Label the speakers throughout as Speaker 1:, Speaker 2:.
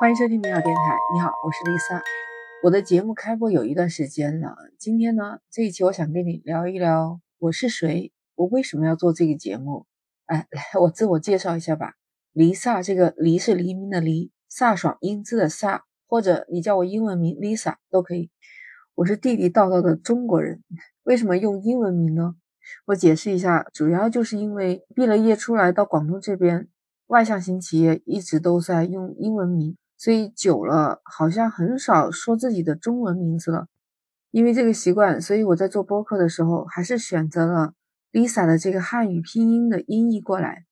Speaker 1: 欢迎收听美好电台。你好，我是丽萨。我的节目开播有一段时间了，今天呢，这一期我想跟你聊一聊我是谁，我为什么要做这个节目。哎，来，我自我介绍一下吧。黎萨，这个黎是黎明的黎，飒爽英姿的飒，或者你叫我英文名 Lisa 都可以。我是地地道道的中国人。为什么用英文名呢？我解释一下，主要就是因为毕了业出来到广东这边，外向型企业一直都在用英文名，所以久了好像很少说自己的中文名字了。因为这个习惯，所以我在做播客的时候还是选择了 Lisa 的这个汉语拼音的音译过来。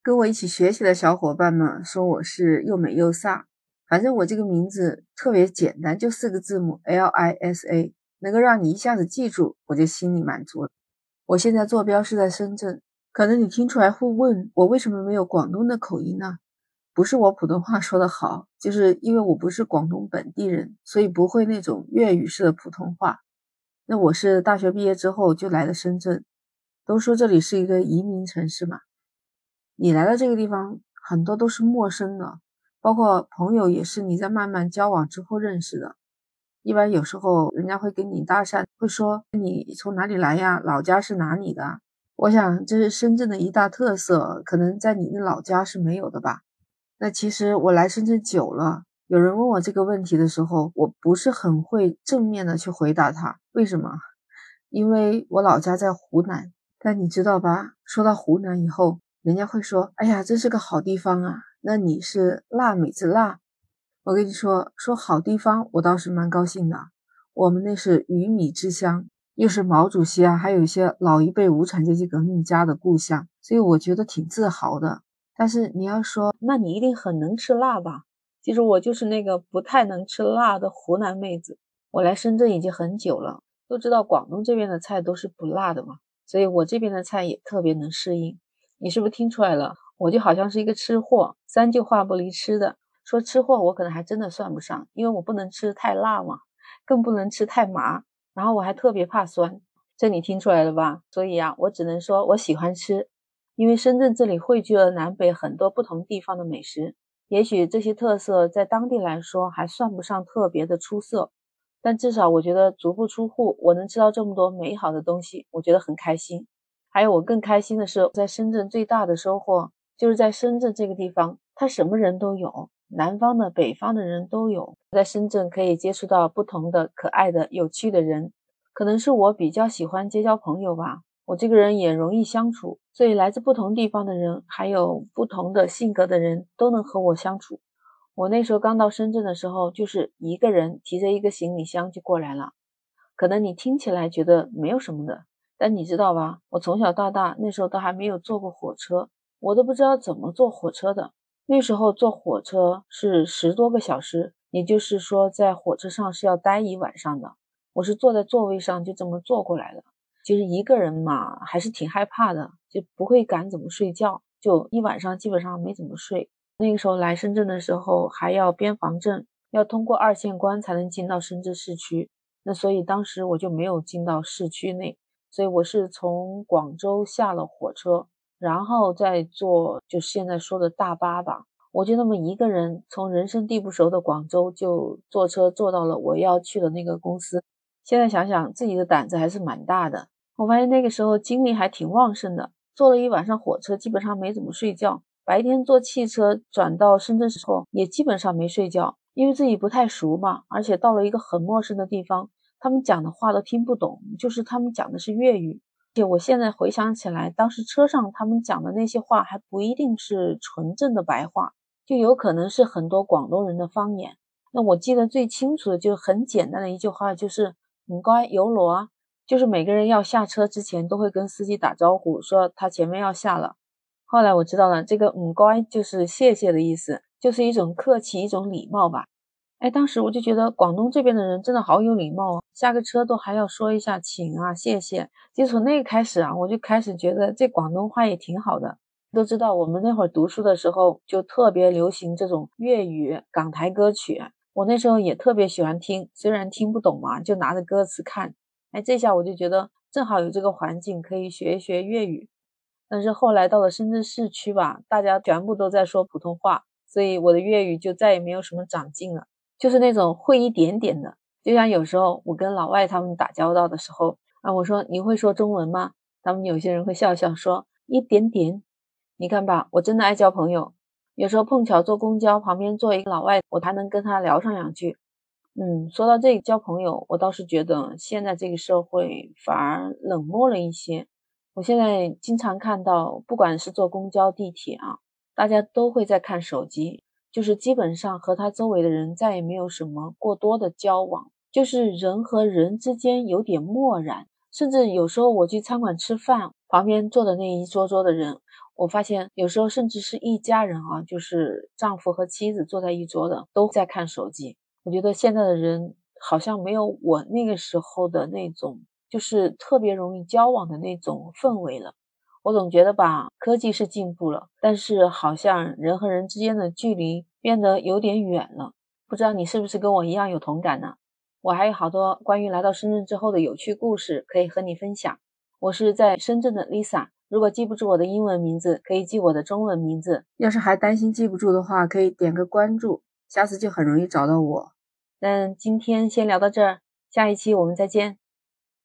Speaker 1: 跟我一起学习的小伙伴们说我是又美又飒，反正我这个名字特别简单，就四个字母 L I S A，能够让你一下子记住，我就心里满足了。我现在坐标是在深圳，可能你听出来会问我为什么没有广东的口音呢？不是我普通话说的好，就是因为我不是广东本地人，所以不会那种粤语式的普通话。那我是大学毕业之后就来了深圳，都说这里是一个移民城市嘛。你来到这个地方，很多都是陌生的，包括朋友也是你在慢慢交往之后认识的。一般有时候人家会跟你搭讪，会说你从哪里来呀？老家是哪里的？我想这是深圳的一大特色，可能在你的老家是没有的吧。那其实我来深圳久了，有人问我这个问题的时候，我不是很会正面的去回答他。为什么？因为我老家在湖南，但你知道吧？说到湖南以后，人家会说：“哎呀，这是个好地方啊。”那你是辣妹子辣。我跟你说说好地方，我倒是蛮高兴的。我们那是鱼米之乡，又是毛主席啊，还有一些老一辈无产阶级革命家的故乡，所以我觉得挺自豪的。但是你要说，那你一定很能吃辣吧？其实我就是那个不太能吃辣的湖南妹子。我来深圳已经很久了，都知道广东这边的菜都是不辣的嘛，所以我这边的菜也特别能适应。你是不是听出来了？我就好像是一个吃货，三句话不离吃的。说吃货，我可能还真的算不上，因为我不能吃太辣嘛，更不能吃太麻，然后我还特别怕酸，这你听出来了吧？所以啊，我只能说我喜欢吃，因为深圳这里汇聚了南北很多不同地方的美食，也许这些特色在当地来说还算不上特别的出色，但至少我觉得足不出户，我能吃到这么多美好的东西，我觉得很开心。还有我更开心的是，在深圳最大的收获就是在深圳这个地方，它什么人都有。南方的、北方的人都有，在深圳可以接触到不同的可爱的、有趣的人。可能是我比较喜欢结交朋友吧，我这个人也容易相处，所以来自不同地方的人，还有不同的性格的人都能和我相处。我那时候刚到深圳的时候，就是一个人提着一个行李箱就过来了。可能你听起来觉得没有什么的，但你知道吧？我从小到大那时候都还没有坐过火车，我都不知道怎么坐火车的。那时候坐火车是十多个小时，也就是说在火车上是要待一晚上的。我是坐在座位上就这么坐过来了。其实一个人嘛，还是挺害怕的，就不会敢怎么睡觉，就一晚上基本上没怎么睡。那个时候来深圳的时候还要边防证，要通过二线关才能进到深圳市区。那所以当时我就没有进到市区内，所以我是从广州下了火车。然后再坐，就现在说的大巴吧。我就那么一个人，从人生地不熟的广州，就坐车坐到了我要去的那个公司。现在想想，自己的胆子还是蛮大的。我发现那个时候精力还挺旺盛的，坐了一晚上火车，基本上没怎么睡觉。白天坐汽车转到深圳时候，也基本上没睡觉，因为自己不太熟嘛，而且到了一个很陌生的地方，他们讲的话都听不懂，就是他们讲的是粤语。而且我现在回想起来，当时车上他们讲的那些话还不一定是纯正的白话，就有可能是很多广东人的方言。那我记得最清楚的就很简单的一句话，就是“唔该有罗啊”，就是每个人要下车之前都会跟司机打招呼，说他前面要下了。后来我知道了，这个“唔该”就是谢谢的意思，就是一种客气，一种礼貌吧。哎，当时我就觉得广东这边的人真的好有礼貌啊，下个车都还要说一下请啊、谢谢。就从那个开始啊，我就开始觉得这广东话也挺好的。都知道我们那会儿读书的时候就特别流行这种粤语港台歌曲，我那时候也特别喜欢听，虽然听不懂嘛，就拿着歌词看。哎，这下我就觉得正好有这个环境可以学一学粤语。但是后来到了深圳市区吧，大家全部都在说普通话。所以我的粤语就再也没有什么长进了，就是那种会一点点的。就像有时候我跟老外他们打交道的时候啊，我说你会说中文吗？他们有些人会笑笑说一点点。你看吧，我真的爱交朋友。有时候碰巧坐公交旁边坐一个老外，我还能跟他聊上两句。嗯，说到这个交朋友，我倒是觉得现在这个社会反而冷漠了一些。我现在经常看到，不管是坐公交、地铁啊，大家都会在看手机，就是基本上和他周围的人再也没有什么过多的交往，就是人和人之间有点漠然。甚至有时候我去餐馆吃饭，旁边坐的那一桌桌的人。我发现有时候甚至是一家人啊，就是丈夫和妻子坐在一桌的，都在看手机。我觉得现在的人好像没有我那个时候的那种，就是特别容易交往的那种氛围了。我总觉得吧，科技是进步了，但是好像人和人之间的距离变得有点远了。不知道你是不是跟我一样有同感呢？我还有好多关于来到深圳之后的有趣故事可以和你分享。我是在深圳的 Lisa。如果记不住我的英文名字，可以记我的中文名字。要是还担心记不住的话，可以点个关注，下次就很容易找到我。那今天先聊到这儿，下一期我们再见。